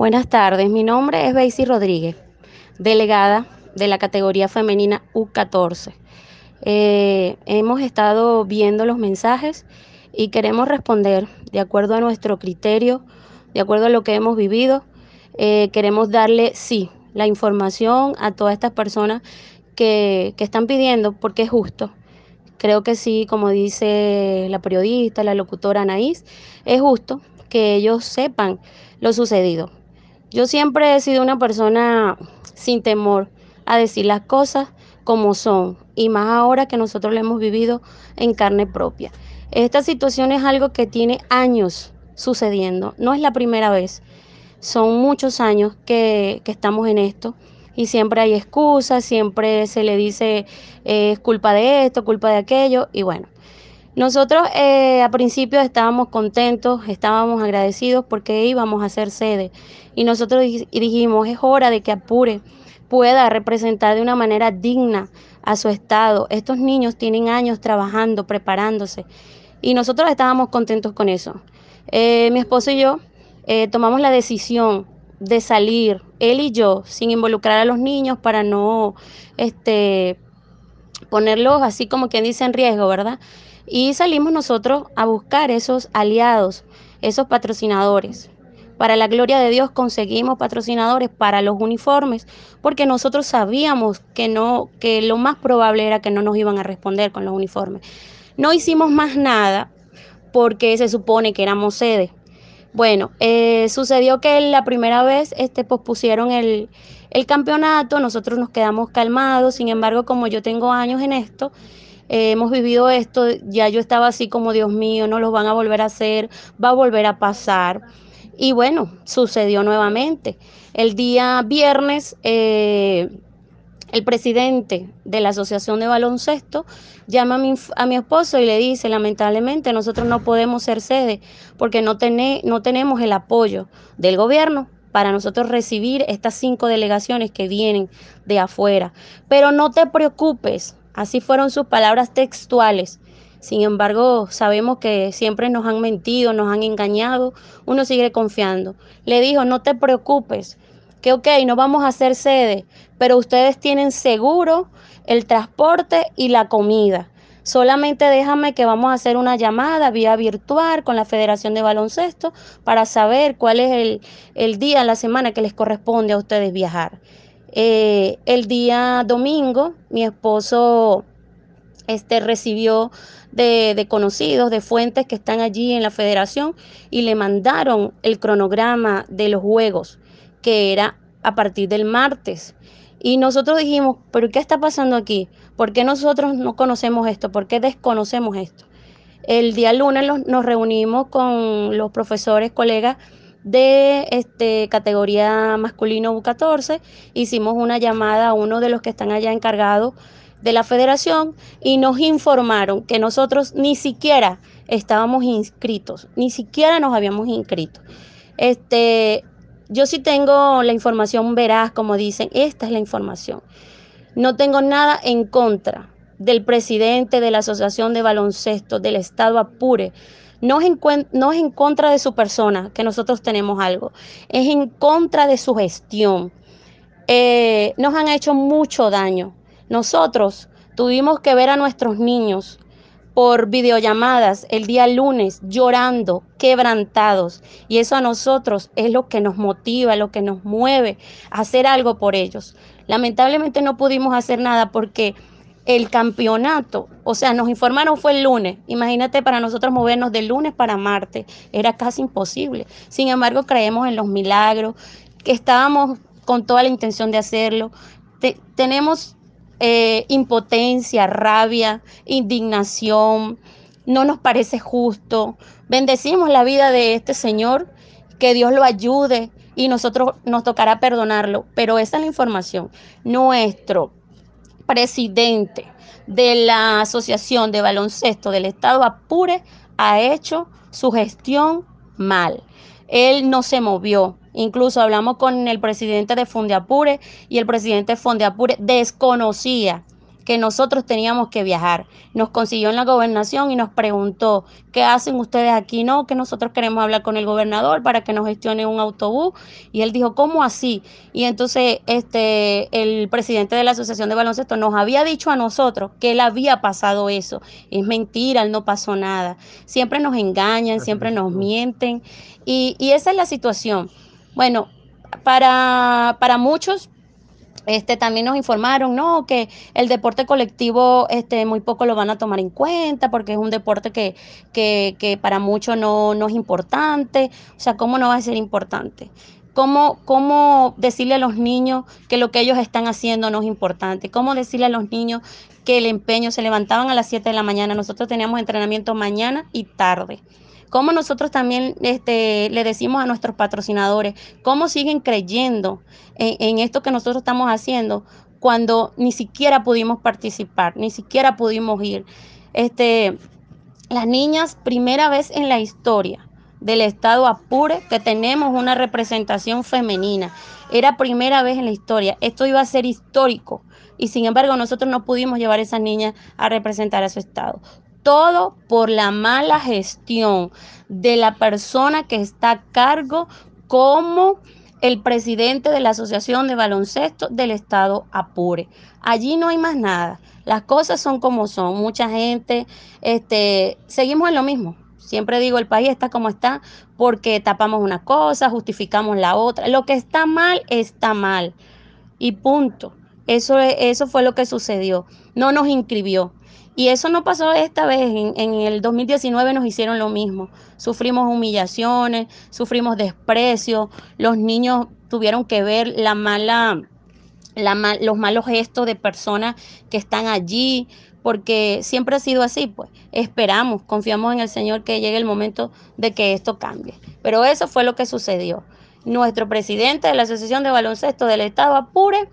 Buenas tardes, mi nombre es Beisy Rodríguez, delegada de la categoría femenina U14. Eh, hemos estado viendo los mensajes y queremos responder de acuerdo a nuestro criterio, de acuerdo a lo que hemos vivido. Eh, queremos darle, sí, la información a todas estas personas que, que están pidiendo porque es justo. Creo que sí, como dice la periodista, la locutora Anaís, es justo que ellos sepan lo sucedido. Yo siempre he sido una persona sin temor a decir las cosas como son y más ahora que nosotros lo hemos vivido en carne propia. Esta situación es algo que tiene años sucediendo, no es la primera vez, son muchos años que, que estamos en esto y siempre hay excusas, siempre se le dice es culpa de esto, culpa de aquello y bueno. Nosotros eh, a principio estábamos contentos, estábamos agradecidos porque íbamos a ser sede y nosotros dijimos es hora de que Apure pueda representar de una manera digna a su estado. Estos niños tienen años trabajando, preparándose y nosotros estábamos contentos con eso. Eh, mi esposo y yo eh, tomamos la decisión de salir, él y yo, sin involucrar a los niños para no este, ponerlos así como quien dice en riesgo, ¿verdad? Y salimos nosotros a buscar esos aliados, esos patrocinadores. Para la gloria de Dios conseguimos patrocinadores para los uniformes, porque nosotros sabíamos que no, que lo más probable era que no nos iban a responder con los uniformes. No hicimos más nada porque se supone que éramos sede. Bueno, eh, sucedió que la primera vez este, pospusieron el, el campeonato, nosotros nos quedamos calmados, sin embargo, como yo tengo años en esto, eh, hemos vivido esto, ya yo estaba así como, Dios mío, no lo van a volver a hacer, va a volver a pasar. Y bueno, sucedió nuevamente. El día viernes, eh, el presidente de la Asociación de Baloncesto llama a mi, a mi, esposo y le dice, lamentablemente nosotros no podemos ser sede porque no, no tenemos el apoyo del gobierno para nosotros recibir estas cinco delegaciones que vienen de afuera. Pero no te preocupes, Así fueron sus palabras textuales. Sin embargo, sabemos que siempre nos han mentido, nos han engañado, uno sigue confiando. Le dijo, no te preocupes, que ok, no vamos a hacer sede, pero ustedes tienen seguro el transporte y la comida. Solamente déjame que vamos a hacer una llamada vía virtual con la Federación de Baloncesto para saber cuál es el, el día la semana que les corresponde a ustedes viajar. Eh, el día domingo, mi esposo este, recibió de, de, conocidos, de fuentes que están allí en la federación y le mandaron el cronograma de los juegos, que era a partir del martes. Y nosotros dijimos, pero ¿qué está pasando aquí? ¿Por qué nosotros no conocemos esto? ¿Por qué desconocemos esto? El día lunes nos reunimos con los profesores, colegas de este, categoría masculino U14. Hicimos una llamada a uno de los que están allá encargados de la federación y nos informaron que nosotros ni siquiera estábamos inscritos, ni siquiera nos habíamos inscrito. Este, yo sí tengo la información veraz, como dicen, esta es la información. No tengo nada en contra del presidente de la Asociación de Baloncesto del Estado Apure, no es, en, no es en contra de su persona que nosotros tenemos algo, es en contra de su gestión. Eh, nos han hecho mucho daño. Nosotros tuvimos que ver a nuestros niños por videollamadas el día lunes llorando, quebrantados. Y eso a nosotros es lo que nos motiva, lo que nos mueve a hacer algo por ellos. Lamentablemente no pudimos hacer nada porque el campeonato, o sea, nos informaron fue el lunes. Imagínate para nosotros movernos de lunes para martes, era casi imposible. Sin embargo, creemos en los milagros, que estábamos con toda la intención de hacerlo. tenemos eh, impotencia, rabia, indignación, no nos parece justo. Bendecimos la vida de este Señor, que Dios lo ayude y nosotros nos tocará perdonarlo, pero esa es la información. Nuestro presidente de la Asociación de Baloncesto del Estado Apure ha hecho su gestión mal. Él no se movió. Incluso hablamos con el presidente de Fondeapure y el presidente de Fondeapure desconocía que nosotros teníamos que viajar. Nos consiguió en la gobernación y nos preguntó, ¿qué hacen ustedes aquí? No, que nosotros queremos hablar con el gobernador para que nos gestione un autobús. Y él dijo, ¿cómo así? Y entonces este, el presidente de la Asociación de Baloncesto nos había dicho a nosotros que él había pasado eso. Es mentira, él no pasó nada. Siempre nos engañan, siempre nos mienten. Y, y esa es la situación. Bueno, para, para muchos este, también nos informaron, ¿no? Que el deporte colectivo, este, muy poco lo van a tomar en cuenta porque es un deporte que, que, que para muchos no, no, es importante. O sea, ¿cómo no va a ser importante? ¿Cómo, ¿Cómo decirle a los niños que lo que ellos están haciendo no es importante? ¿Cómo decirle a los niños que el empeño se levantaban a las 7 de la mañana? Nosotros teníamos entrenamiento mañana y tarde cómo nosotros también este, le decimos a nuestros patrocinadores, cómo siguen creyendo en, esto que nosotros estamos haciendo cuando ni siquiera pudimos participar, ni siquiera pudimos ir. Este, las niñas, primera vez en la historia del estado Apure que tenemos una representación femenina. Era primera vez en la historia. Esto iba a ser histórico. Y sin embargo, nosotros no pudimos llevar a esas niñas a representar a su estado todo por la mala gestión de la persona que está a cargo como el presidente de la Asociación de Baloncesto del Estado Apure. Allí no hay más nada. Las cosas son como son. Mucha gente, este, seguimos en lo mismo. Siempre digo, el país está como está porque tapamos una cosa, justificamos la otra. Lo que está mal, está mal. Y punto. Eso, eso fue lo que sucedió. No nos inscribió. Y eso no pasó esta vez. En, el 2019 nos hicieron lo mismo. Sufrimos humillaciones, sufrimos desprecio. Los niños tuvieron que ver la mala, la los malos gestos de personas que están allí, porque siempre ha sido así, pues. Esperamos, confiamos en el Señor que llegue el momento de que esto cambie. Pero eso fue lo que sucedió. Nuestro presidente de la Asociación de Baloncesto del Estado Apure,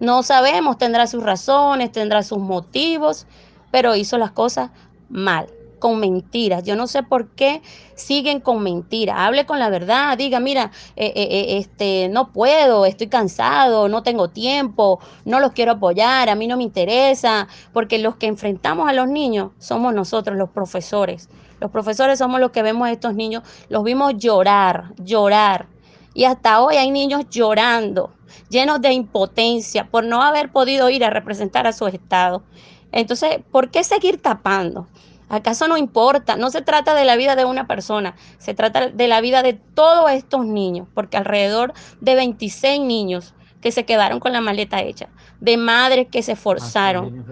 no sabemos, tendrá sus razones, tendrá sus motivos, pero hizo las cosas mal, con mentiras. Yo no sé por qué siguen con mentiras. Hable con la verdad, diga, mira, eh, eh, eh, este, no puedo, estoy cansado, no tengo tiempo, no los quiero apoyar, a mí no me interesa, porque los que enfrentamos a los niños somos nosotros, los profesores. Los profesores somos los que vemos a estos niños, los vimos llorar, llorar. Y hasta hoy hay niños llorando, llenos de impotencia por no haber podido ir a representar a su estado. Entonces, ¿por qué seguir tapando? ¿Acaso no importa? No se trata de la vida de una persona, se trata de la vida de todos estos niños, porque alrededor de 26 niños que se quedaron con la maleta hecha, de madres que se esforzaron,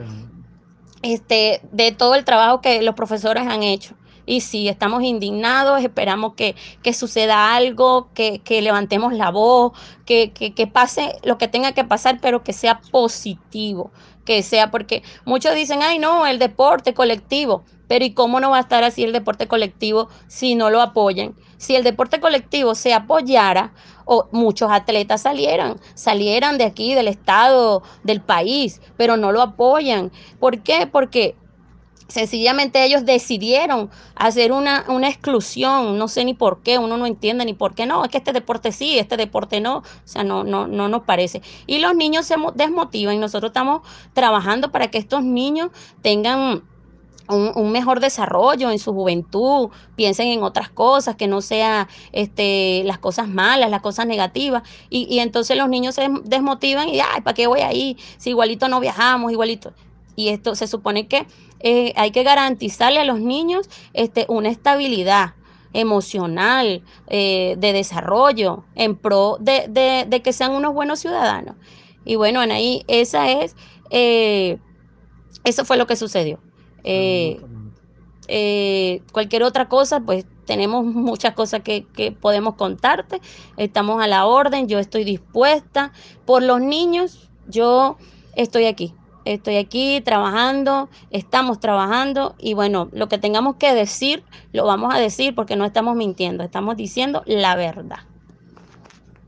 este, de todo el trabajo que los profesores han hecho. Y sí, estamos indignados, esperamos que, que suceda algo, que, que, levantemos la voz, que, que pase lo que tenga que pasar, pero que sea positivo, que sea, porque muchos dicen, ay no, el deporte colectivo, pero ¿y cómo no va a estar así el deporte colectivo si no lo apoyan? Si el deporte colectivo se apoyara, o muchos atletas salieran, salieran de aquí, del estado, del país, pero no lo apoyan. ¿Por qué? Porque Sencillamente ellos decidieron hacer una, una, exclusión, no sé ni por qué, uno no entiende ni por qué no, es que este deporte sí, este deporte no, o sea, no, no, no nos parece. Y los niños se desmotivan y nosotros estamos trabajando para que estos niños tengan un, mejor desarrollo en su juventud, piensen en otras cosas, que no sea este, las cosas malas, las cosas negativas. Y, y entonces los niños se desmotivan y, ay, ¿para qué voy ahí? Si igualito no viajamos, igualito. Y esto se supone que eh, hay que garantizarle a los niños este, una estabilidad emocional, eh, de desarrollo, en pro de, que sean unos buenos ciudadanos. Y bueno, Anaí, esa es, eh, eso fue lo que sucedió. cualquier otra cosa, pues tenemos muchas cosas que, que, podemos contarte. Estamos a la orden, yo estoy dispuesta. Por los niños, yo estoy aquí estoy aquí trabajando, estamos trabajando y bueno, lo que tengamos que decir, lo vamos a decir porque no estamos mintiendo, estamos diciendo la verdad.